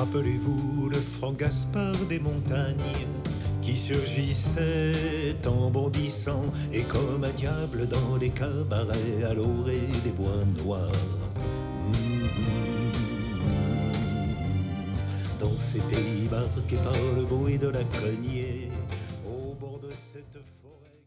Rappelez-vous le franc Gaspard des montagnes qui surgissait en bondissant et comme un diable dans les cabarets à l'orée des bois noirs. Mmh. Dans ces pays marqués par le bruit de la cognée, au bord de cette forêt.